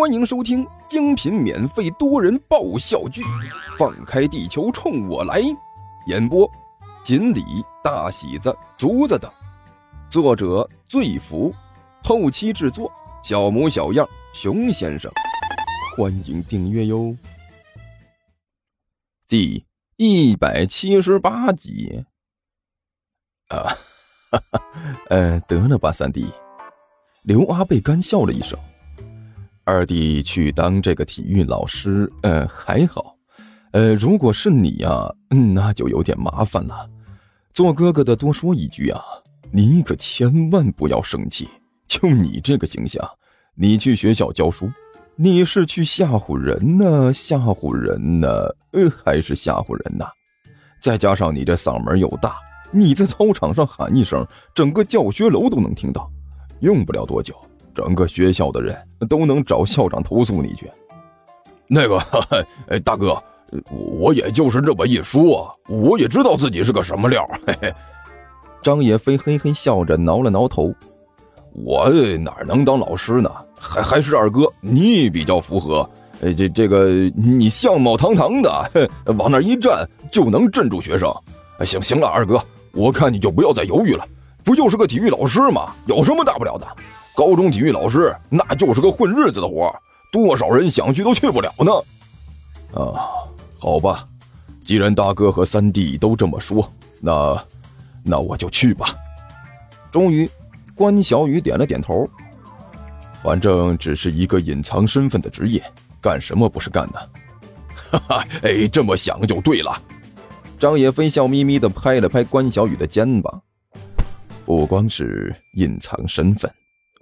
欢迎收听精品免费多人爆笑剧《放开地球冲我来》，演播：锦鲤、大喜子、竹子等，作者：醉福，后期制作：小模小样、熊先生。欢迎订阅哟。第一百七十八集。啊，哈哈，呃，得了吧，三弟。刘阿贝干笑了一声。二弟去当这个体育老师，呃，还好，呃，如果是你呀，嗯那就有点麻烦了。做哥哥的多说一句啊，你可千万不要生气。就你这个形象，你去学校教书，你是去吓唬人呢，吓唬人呢，呃，还是吓唬人呢？再加上你这嗓门又大，你在操场上喊一声，整个教学楼都能听到，用不了多久。整个学校的人都能找校长投诉你去。那个，哎，大哥，我也就是这么一说，我也知道自己是个什么料。嘿嘿。张野飞嘿嘿笑着挠了挠头，我哪能当老师呢？还还是二哥你比较符合。哎，这这个你相貌堂堂的，往那一站就能镇住学生。行行了，二哥，我看你就不要再犹豫了，不就是个体育老师吗？有什么大不了的？高中体育老师那就是个混日子的活多少人想去都去不了呢。啊，好吧，既然大哥和三弟都这么说，那那我就去吧。终于，关小雨点了点头。反正只是一个隐藏身份的职业，干什么不是干呢？哈哈，哎，这么想就对了。张野飞笑眯眯的拍了拍关小雨的肩膀。不光是隐藏身份。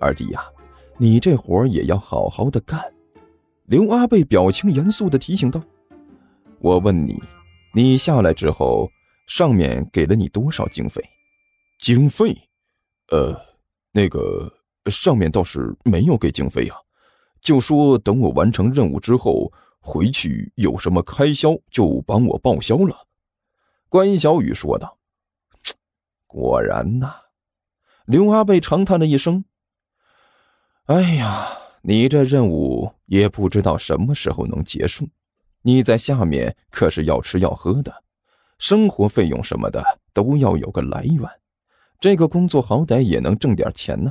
二弟呀，你这活也要好好的干。”刘阿贝表情严肃的提醒道。“我问你，你下来之后，上面给了你多少经费？经费？呃，那个上面倒是没有给经费啊，就说等我完成任务之后回去有什么开销就帮我报销了。”关小雨说道。“果然呐。”刘阿贝长叹了一声。哎呀，你这任务也不知道什么时候能结束，你在下面可是要吃要喝的，生活费用什么的都要有个来源。这个工作好歹也能挣点钱呢，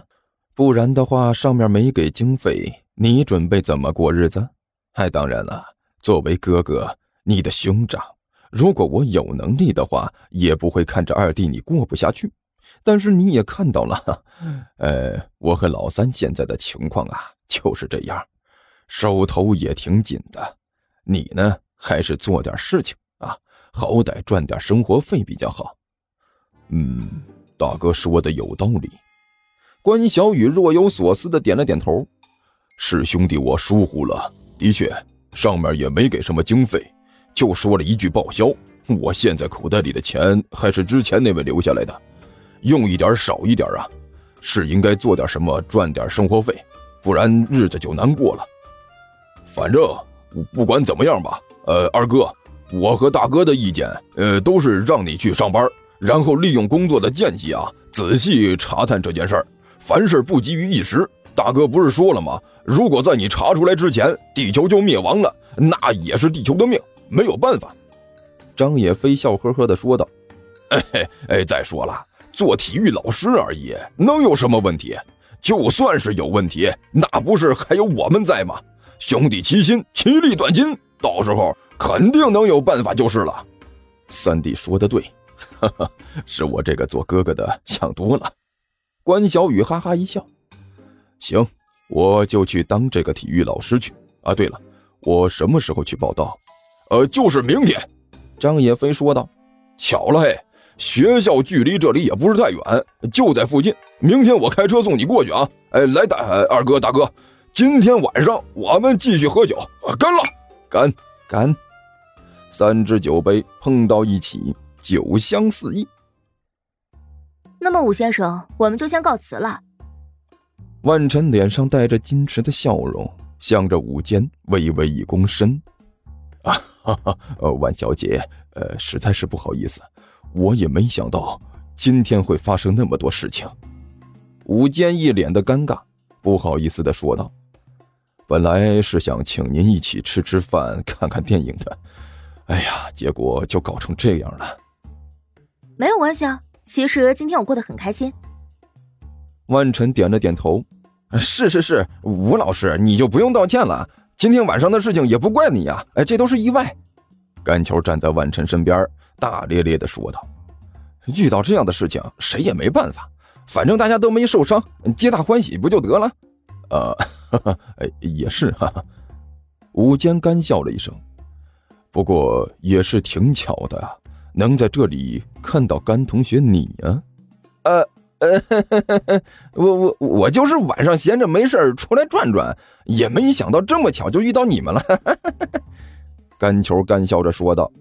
不然的话，上面没给经费，你准备怎么过日子？哎，当然了，作为哥哥，你的兄长，如果我有能力的话，也不会看着二弟你过不下去。但是你也看到了，呃，我和老三现在的情况啊，就是这样，手头也挺紧的。你呢，还是做点事情啊，好歹赚点生活费比较好。嗯，大哥说的有道理。关小雨若有所思的点了点头。是兄弟我疏忽了，的确，上面也没给什么经费，就说了一句报销。我现在口袋里的钱还是之前那位留下来的。用一点少一点啊，是应该做点什么赚点生活费，不然日子就难过了。反正不管怎么样吧，呃，二哥，我和大哥的意见，呃，都是让你去上班，然后利用工作的间隙啊，仔细查探这件事儿。凡事不急于一时，大哥不是说了吗？如果在你查出来之前，地球就灭亡了，那也是地球的命，没有办法。张野飞笑呵呵地说道：“ 哎嘿，哎，再说了。”做体育老师而已，能有什么问题？就算是有问题，那不是还有我们在吗？兄弟齐心，其利断金，到时候肯定能有办法就是了。三弟说的对，哈哈，是我这个做哥哥的想多了。关小雨哈哈一笑，行，我就去当这个体育老师去。啊，对了，我什么时候去报道？呃，就是明天。张野飞说道。巧了嘿。学校距离这里也不是太远，就在附近。明天我开车送你过去啊！哎，来大二哥大哥，今天晚上我们继续喝酒，干了，干干！三只酒杯碰到一起，酒香四溢。那么，武先生，我们就先告辞了。万晨脸上带着矜持的笑容，向着武坚微微一躬身。啊，哈哈，呃，万小姐，呃，实在是不好意思。我也没想到今天会发生那么多事情。武坚一脸的尴尬，不好意思的说道：“本来是想请您一起吃吃饭、看看电影的，哎呀，结果就搞成这样了。没有关系啊，其实今天我过得很开心。万晨点了点头，是是是，吴老师你就不用道歉了，今天晚上的事情也不怪你呀，哎，这都是意外。甘球站在万晨身边，大咧咧的说道：“遇到这样的事情，谁也没办法，反正大家都没受伤，皆大欢喜不就得了？”呃，哎，也是哈。吴坚干笑了一声，不过也是挺巧的，能在这里看到甘同学你呀。呃呃，我我我就是晚上闲着没事出来转转，也没想到这么巧就遇到你们了。甘球干笑着说道：“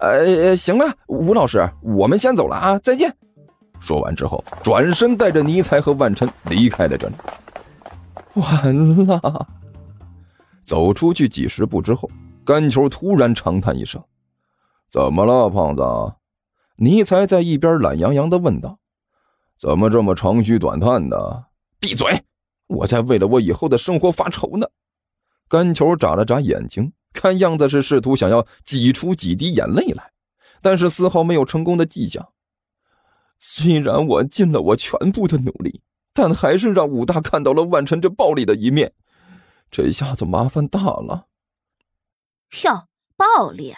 呃，行了，吴老师，我们先走了啊，再见。”说完之后，转身带着尼才和万琛离开了这里。完了！走出去几十步之后，甘球突然长叹一声：“怎么了，胖子？”尼才在一边懒洋洋的问道：“怎么这么长吁短叹的？”闭嘴！我在为了我以后的生活发愁呢。甘球眨了眨眼睛。看样子是试图想要挤出几滴眼泪来，但是丝毫没有成功的迹象。虽然我尽了我全部的努力，但还是让武大看到了万晨这暴力的一面，这下子麻烦大了。哟，暴力！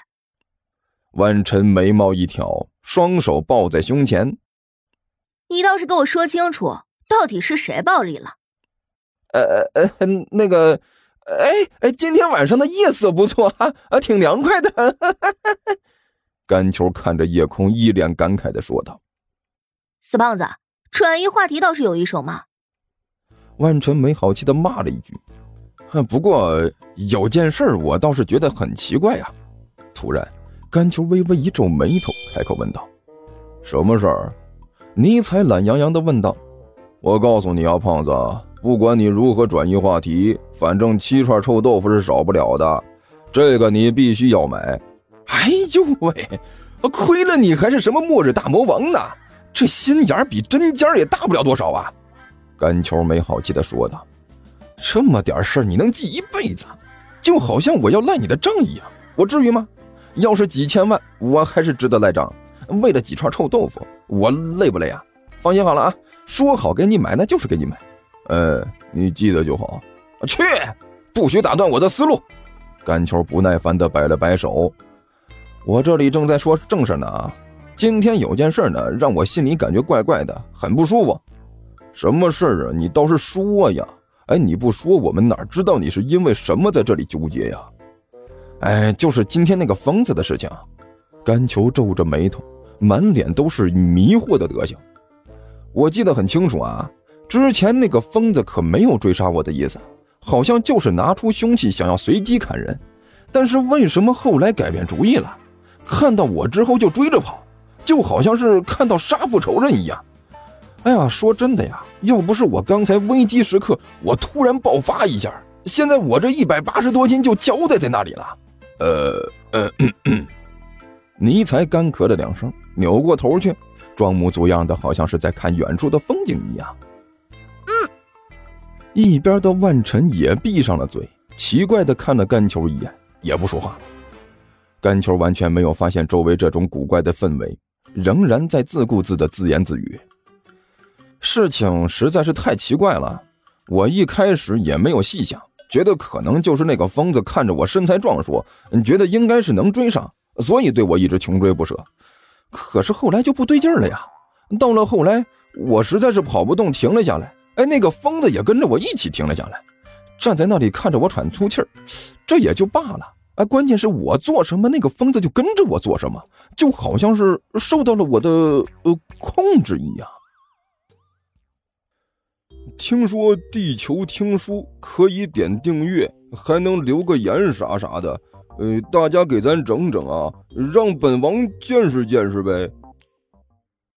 万晨眉毛一挑，双手抱在胸前。你倒是给我说清楚，到底是谁暴力了？呃呃，那个。哎哎，今天晚上的夜色不错啊，啊，挺凉快的。甘球看着夜空，一脸感慨的说道：“死胖子，转移话题倒是有一手嘛。”万晨没好气的骂了一句：“不过有件事我倒是觉得很奇怪呀。”突然，甘球微微一皱眉头，开口问道：“什么事儿？”尼采懒洋洋的问道：“我告诉你啊，胖子。”不管你如何转移话题，反正七串臭豆腐是少不了的，这个你必须要买。哎呦喂，亏了你还是什么末日大魔王呢？这心眼比针尖也大不了多少啊！甘球没好气的说道：“这么点事你能记一辈子，就好像我要赖你的账一样，我至于吗？要是几千万，我还是值得赖账。为了几串臭豆腐，我累不累啊？放心好了啊，说好给你买，那就是给你买。”呃，你记得就好。去，不许打断我的思路。甘球不耐烦的摆了摆手。我这里正在说正事呢啊。今天有件事呢，让我心里感觉怪怪的，很不舒服。什么事啊？你倒是说呀！哎，你不说，我们哪知道你是因为什么在这里纠结呀？哎，就是今天那个疯子的事情。甘球皱着眉头，满脸都是迷惑的德行。我记得很清楚啊。之前那个疯子可没有追杀我的意思，好像就是拿出凶器想要随机砍人。但是为什么后来改变主意了？看到我之后就追着跑，就好像是看到杀父仇人一样。哎呀，说真的呀，要不是我刚才危机时刻我突然爆发一下，现在我这一百八十多斤就交代在那里了。呃呃，尼才干咳了两声，扭过头去，装模作样的，好像是在看远处的风景一样。一边的万晨也闭上了嘴，奇怪的看了甘球一眼，也不说话。甘球完全没有发现周围这种古怪的氛围，仍然在自顾自的自言自语。事情实在是太奇怪了，我一开始也没有细想，觉得可能就是那个疯子看着我身材壮硕，觉得应该是能追上，所以对我一直穷追不舍。可是后来就不对劲了呀，到了后来，我实在是跑不动，停了下来。哎，那个疯子也跟着我一起停了下来，站在那里看着我喘粗气儿，这也就罢了。哎，关键是我做什么，那个疯子就跟着我做什么，就好像是受到了我的呃控制一样。听说地球听书可以点订阅，还能留个言啥啥的，呃，大家给咱整整啊，让本王见识见识呗。